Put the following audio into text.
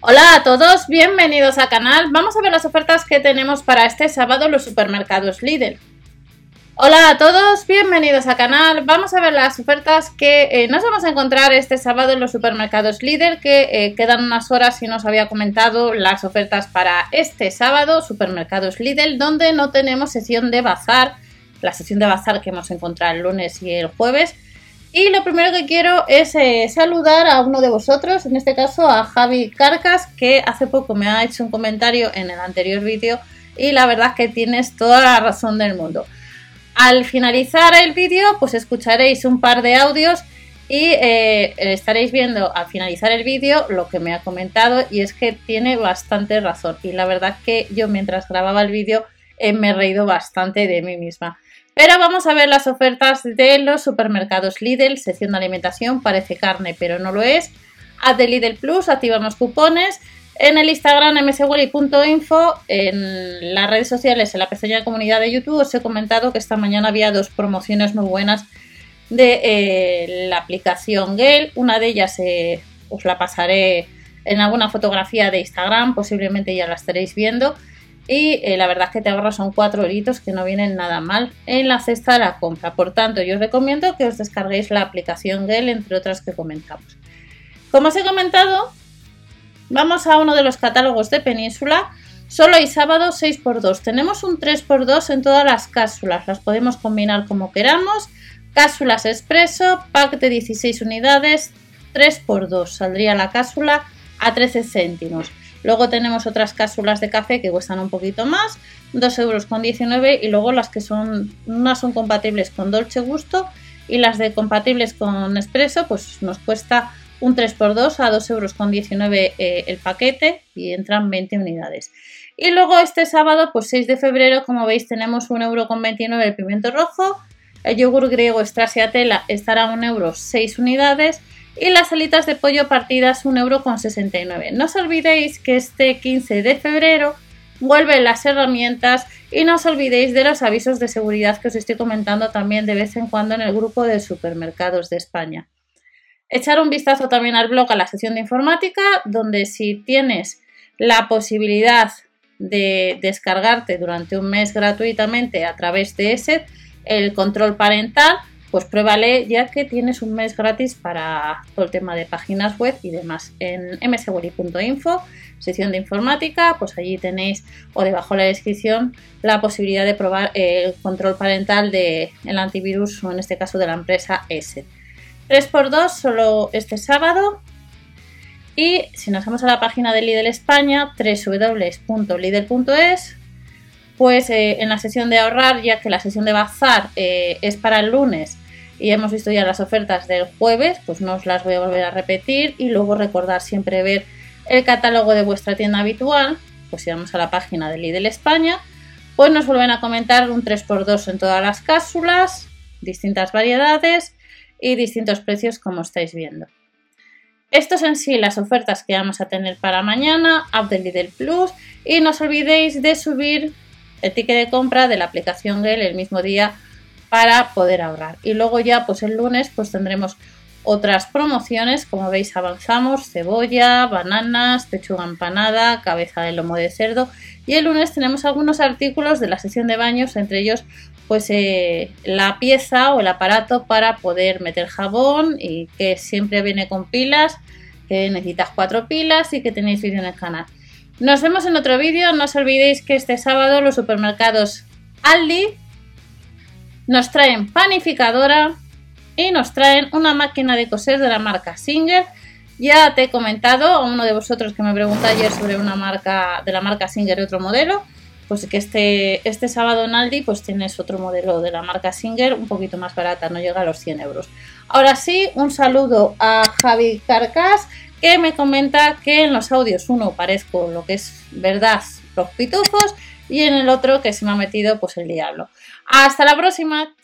Hola a todos, bienvenidos al canal. Vamos a ver las ofertas que tenemos para este sábado en los supermercados Lidl. Hola a todos, bienvenidos al canal. Vamos a ver las ofertas que eh, nos vamos a encontrar este sábado en los supermercados Lidl, que eh, quedan unas horas y nos había comentado las ofertas para este sábado, supermercados Lidl, donde no tenemos sesión de bazar, la sesión de bazar que hemos encontrado el lunes y el jueves, y lo primero que quiero es eh, saludar a uno de vosotros, en este caso a Javi Carcas, que hace poco me ha hecho un comentario en el anterior vídeo y la verdad es que tienes toda la razón del mundo. Al finalizar el vídeo, pues escucharéis un par de audios y eh, estaréis viendo al finalizar el vídeo lo que me ha comentado y es que tiene bastante razón y la verdad que yo mientras grababa el vídeo eh, me he reído bastante de mí misma. Pero vamos a ver las ofertas de los supermercados Lidl, sección de alimentación, parece carne pero no lo es. Haz de Lidl Plus, activamos cupones. En el Instagram mswelly.info, en las redes sociales, en la pestaña de comunidad de YouTube, os he comentado que esta mañana había dos promociones muy buenas de eh, la aplicación Gale. Una de ellas eh, os la pasaré en alguna fotografía de Instagram, posiblemente ya la estaréis viendo y eh, la verdad es que te ahorras son 4 horitos que no vienen nada mal en la cesta de la compra. Por tanto, yo os recomiendo que os descarguéis la aplicación Gel, entre otras que comentamos. Como os he comentado, vamos a uno de los catálogos de Península. Solo hay sábado 6x2. Tenemos un 3x2 en todas las cápsulas. Las podemos combinar como queramos. Cápsulas expreso, pack de 16 unidades, 3x2. Saldría la cápsula a 13 céntimos. Luego tenemos otras cápsulas de café que cuestan un poquito más, 2,19 euros y luego las que son, son compatibles con Dolce Gusto y las de compatibles con Espresso pues nos cuesta un 3x2 a 2,19 euros eh, el paquete y entran 20 unidades. Y luego este sábado, pues 6 de febrero, como veis, tenemos 1,29 euro el pimiento rojo, el yogur griego Stracciatella estará a 1 euro 6 unidades y las alitas de pollo partidas 1,69€. No os olvidéis que este 15 de febrero vuelven las herramientas y no os olvidéis de los avisos de seguridad que os estoy comentando también de vez en cuando en el grupo de supermercados de España. Echar un vistazo también al blog a la sección de informática, donde si tienes la posibilidad de descargarte durante un mes gratuitamente a través de ese el control parental, pues pruébale ya que tienes un mes gratis para todo el tema de páginas web y demás. En mswari.info, sección de informática, pues allí tenéis o debajo de la descripción la posibilidad de probar el control parental del el antivirus o en este caso de la empresa S. 3x2 solo este sábado. Y si nos vamos a la página de Lidl España, www.lidl.es, pues eh, en la sesión de ahorrar, ya que la sesión de bazar eh, es para el lunes y hemos visto ya las ofertas del jueves, pues no os las voy a volver a repetir y luego recordar siempre ver el catálogo de vuestra tienda habitual, pues si vamos a la página de Lidl España, pues nos vuelven a comentar un 3x2 en todas las cápsulas, distintas variedades y distintos precios como estáis viendo. Estos en sí las ofertas que vamos a tener para mañana, app de Lidl Plus y no os olvidéis de subir el ticket de compra de la aplicación GEL el mismo día para poder ahorrar. Y luego ya pues el lunes pues tendremos otras promociones, como veis avanzamos, cebolla, bananas, pechuga empanada, cabeza de lomo de cerdo y el lunes tenemos algunos artículos de la sesión de baños, entre ellos pues eh, la pieza o el aparato para poder meter jabón y que siempre viene con pilas, que necesitas cuatro pilas y que tenéis vídeo en el canal. Nos vemos en otro vídeo, no os olvidéis que este sábado los supermercados Aldi nos traen panificadora y nos traen una máquina de coser de la marca Singer. Ya te he comentado a uno de vosotros que me preguntó ayer sobre una marca de la marca Singer y otro modelo, pues que este, este sábado en Aldi pues tienes otro modelo de la marca Singer un poquito más barata, no llega a los 100 euros. Ahora sí, un saludo a Javi Carcas que me comenta que en los audios uno parezco lo que es verdad los pitufos y en el otro que se me ha metido pues el diablo. Hasta la próxima.